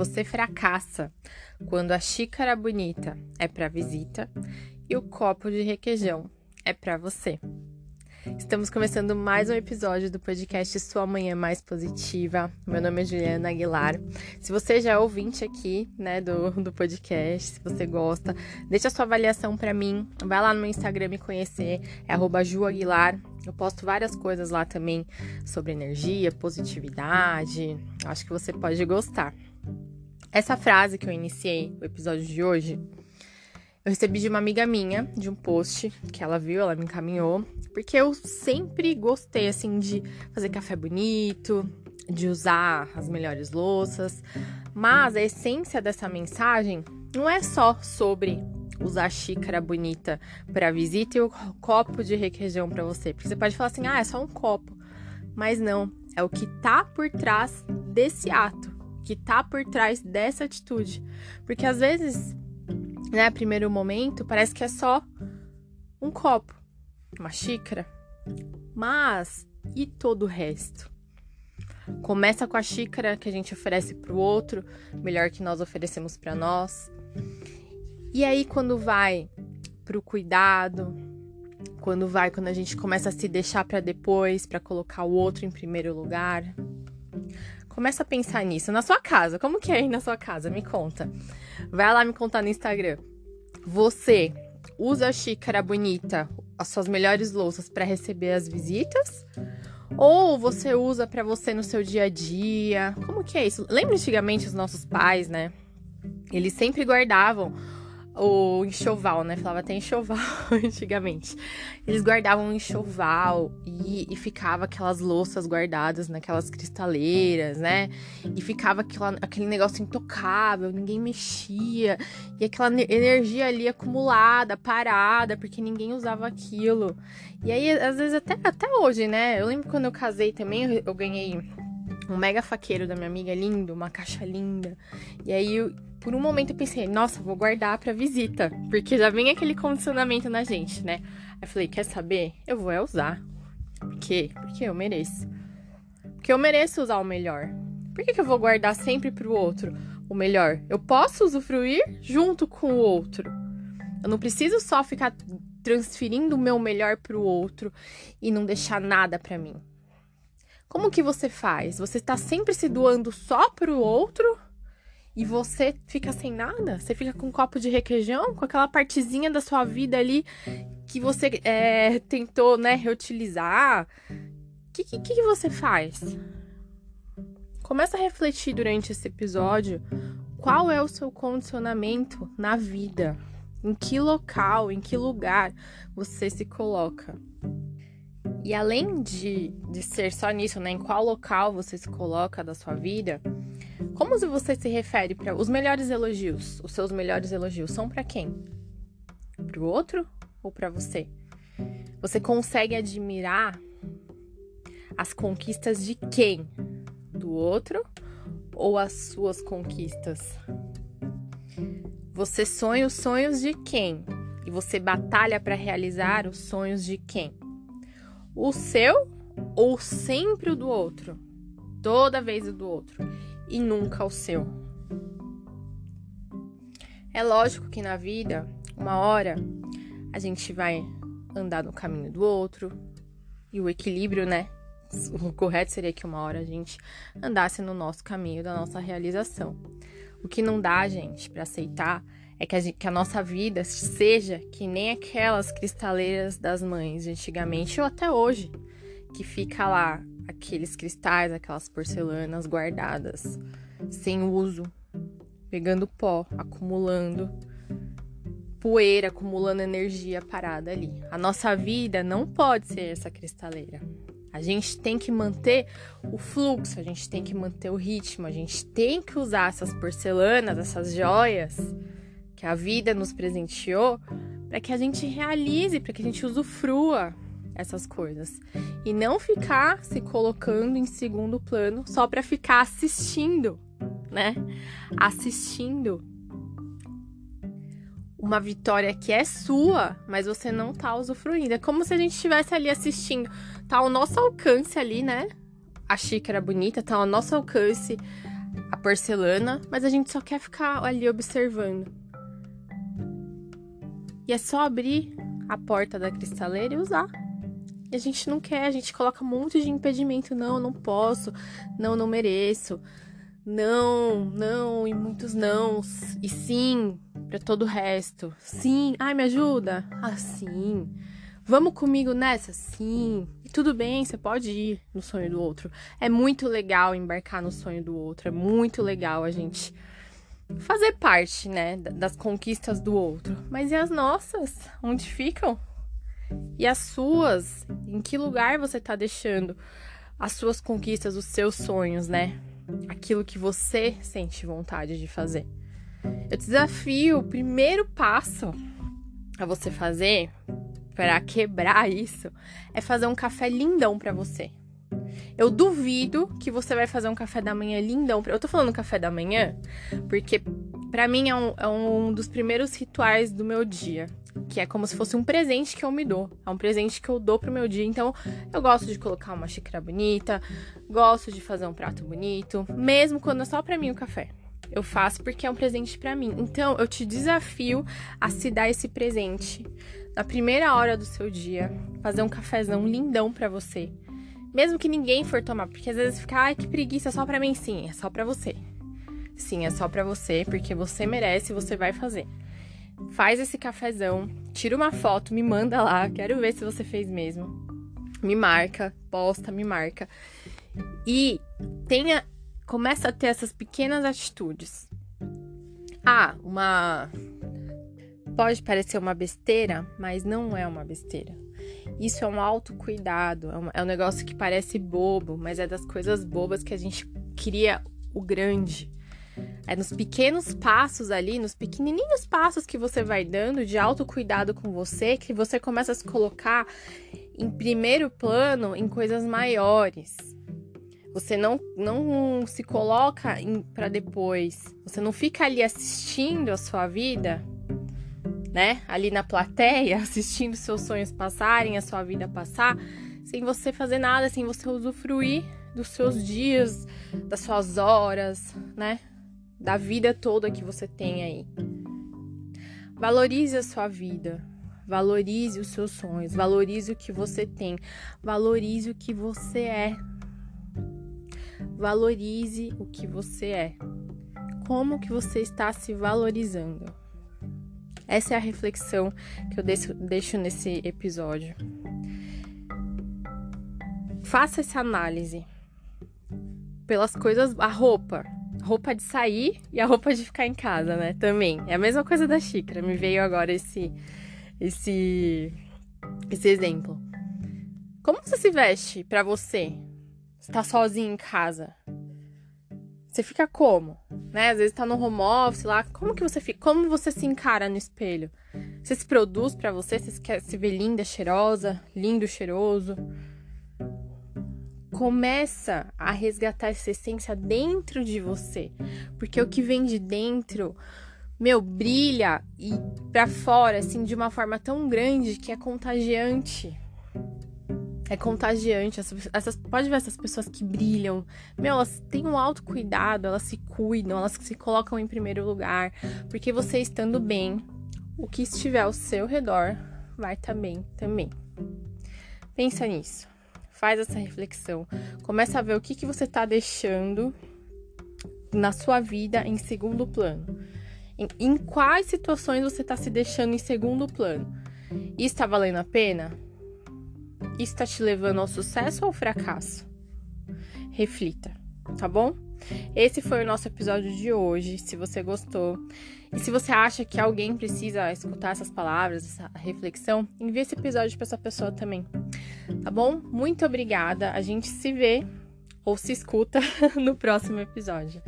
você fracassa quando a xícara bonita é para visita e o copo de requeijão é para você. Estamos começando mais um episódio do podcast Sua Manhã Mais Positiva. Meu nome é Juliana Aguilar. Se você já é ouvinte aqui, né, do, do podcast, se você gosta, deixa a sua avaliação para mim. Vai lá no meu Instagram me conhecer, é @juaguilar. Eu posto várias coisas lá também sobre energia, positividade. Acho que você pode gostar. Essa frase que eu iniciei o episódio de hoje, eu recebi de uma amiga minha, de um post que ela viu, ela me encaminhou, porque eu sempre gostei assim de fazer café bonito, de usar as melhores louças, mas a essência dessa mensagem não é só sobre usar xícara bonita para visita e o copo de requeijão para você, porque você pode falar assim: "Ah, é só um copo". Mas não, é o que tá por trás desse ato, que tá por trás dessa atitude. Porque às vezes né, primeiro momento, parece que é só um copo, uma xícara. Mas e todo o resto? Começa com a xícara que a gente oferece para o outro, melhor que nós oferecemos para nós. E aí quando vai para o cuidado, quando vai quando a gente começa a se deixar para depois, para colocar o outro em primeiro lugar. Começa a pensar nisso na sua casa. Como que é aí na sua casa? Me conta. Vai lá me contar no Instagram. Você usa a xícara bonita, as suas melhores louças para receber as visitas? Ou você usa para você no seu dia a dia? Como que é isso? Lembra antigamente os nossos pais, né? Eles sempre guardavam o enxoval, né? Falava até enxoval antigamente. Eles guardavam um enxoval e, e, ficava aquelas louças guardadas naquelas cristaleiras, né? E ficava aquela, aquele negócio intocável, ninguém mexia. E aquela energia ali acumulada, parada, porque ninguém usava aquilo. E aí, às vezes, até, até hoje, né? Eu lembro quando eu casei também, eu, eu ganhei um mega faqueiro da minha amiga lindo, uma caixa linda. E aí por um momento eu pensei, nossa, vou guardar pra visita, porque já vem aquele condicionamento na gente, né? Aí falei, quer saber? Eu vou é usar. Por quê? Porque eu mereço. Porque eu mereço usar o melhor. Por que, que eu vou guardar sempre pro outro o melhor? Eu posso usufruir junto com o outro. Eu não preciso só ficar transferindo o meu melhor pro outro e não deixar nada para mim. Como que você faz? Você está sempre se doando só pro outro? E você fica sem nada? Você fica com um copo de requeijão, com aquela partezinha da sua vida ali que você é, tentou, né, reutilizar. O que, que, que você faz? Começa a refletir durante esse episódio qual é o seu condicionamento na vida. Em que local, em que lugar você se coloca. E além de, de ser só nisso, né? Em qual local você se coloca da sua vida, como você se refere para os melhores elogios? Os seus melhores elogios são para quem? Para o outro ou para você? Você consegue admirar as conquistas de quem? Do outro ou as suas conquistas? Você sonha os sonhos de quem? E você batalha para realizar os sonhos de quem? O seu ou sempre o do outro? Toda vez o do outro e nunca o seu. É lógico que na vida, uma hora, a gente vai andar no caminho do outro e o equilíbrio, né? O correto seria que uma hora a gente andasse no nosso caminho da nossa realização. O que não dá, gente, para aceitar é que a, gente, que a, nossa vida seja que nem aquelas cristaleiras das mães de antigamente ou até hoje, que fica lá aqueles cristais, aquelas porcelanas guardadas sem uso, pegando pó, acumulando poeira, acumulando energia parada ali. A nossa vida não pode ser essa cristaleira. A gente tem que manter o fluxo, a gente tem que manter o ritmo, a gente tem que usar essas porcelanas, essas joias que a vida nos presenteou para que a gente realize, para que a gente usufrua essas coisas e não ficar se colocando em segundo plano só para ficar assistindo, né? Assistindo uma vitória que é sua, mas você não tá usufruindo. É como se a gente estivesse ali assistindo, tá ao nosso alcance ali, né? A xícara bonita tá ao nosso alcance, a porcelana, mas a gente só quer ficar ali observando. E é só abrir a porta da cristaleira e usar. E a gente não quer, a gente coloca um monte de impedimento. Não, não posso. Não, não mereço. Não, não, e muitos nãos. E sim, para todo o resto. Sim, ai, me ajuda? Ah, sim. Vamos comigo nessa? Sim. E tudo bem, você pode ir no sonho do outro. É muito legal embarcar no sonho do outro. É muito legal a gente fazer parte, né, das conquistas do outro. Mas e as nossas? Onde ficam? E as suas? Em que lugar você está deixando as suas conquistas, os seus sonhos, né? Aquilo que você sente vontade de fazer. Eu te desafio, o primeiro passo a você fazer para quebrar isso é fazer um café lindão para você. Eu duvido que você vai fazer um café da manhã lindão. Eu tô falando café da manhã porque para mim é um, é um dos primeiros rituais do meu dia que é como se fosse um presente que eu me dou. É um presente que eu dou pro meu dia. Então, eu gosto de colocar uma xícara bonita, gosto de fazer um prato bonito, mesmo quando é só para mim o café. Eu faço porque é um presente para mim. Então, eu te desafio a se dar esse presente na primeira hora do seu dia, fazer um cafezão lindão para você. Mesmo que ninguém for tomar, porque às vezes fica, ai, que preguiça, é só para mim, sim, é só para você. Sim, é só para você, porque você merece e você vai fazer faz esse cafezão, tira uma foto, me manda lá, quero ver se você fez mesmo. Me marca, posta, me marca. E tenha, começa a ter essas pequenas atitudes. Ah, uma pode parecer uma besteira, mas não é uma besteira. Isso é um autocuidado, é um, é um negócio que parece bobo, mas é das coisas bobas que a gente cria o grande. É nos pequenos passos ali, nos pequenininhos passos que você vai dando de autocuidado com você, que você começa a se colocar em primeiro plano em coisas maiores. Você não, não se coloca para depois. Você não fica ali assistindo a sua vida, né? Ali na plateia, assistindo seus sonhos passarem, a sua vida passar, sem você fazer nada, sem você usufruir dos seus dias, das suas horas, né? da vida toda que você tem aí. Valorize a sua vida, valorize os seus sonhos, valorize o que você tem, valorize o que você é. Valorize o que você é. Como que você está se valorizando? Essa é a reflexão que eu deixo nesse episódio. Faça essa análise pelas coisas, a roupa, roupa de sair e a roupa de ficar em casa, né? Também. É a mesma coisa da xícara. Me veio agora esse esse esse exemplo. Como você se veste para você? Está sozinho em casa? Você fica como? Né? Às vezes tá no home office lá, como que você fica? Como você se encara no espelho? Você se produz para você? Você quer se ver linda, cheirosa, lindo, cheiroso? começa a resgatar essa essência dentro de você, porque o que vem de dentro, meu, brilha e para fora assim de uma forma tão grande que é contagiante. É contagiante. Essas, essas, pode ver essas pessoas que brilham. Meu, elas têm um autocuidado, elas se cuidam, elas se colocam em primeiro lugar. Porque você estando bem, o que estiver ao seu redor vai estar tá bem também. Pensa nisso faz essa reflexão. Começa a ver o que, que você está deixando na sua vida em segundo plano. Em, em quais situações você está se deixando em segundo plano? Isso está valendo a pena? Está te levando ao sucesso ou ao fracasso? Reflita, tá bom? Esse foi o nosso episódio de hoje. Se você gostou e se você acha que alguém precisa escutar essas palavras, essa reflexão, envie esse episódio para essa pessoa também. Tá bom? Muito obrigada. A gente se vê ou se escuta no próximo episódio.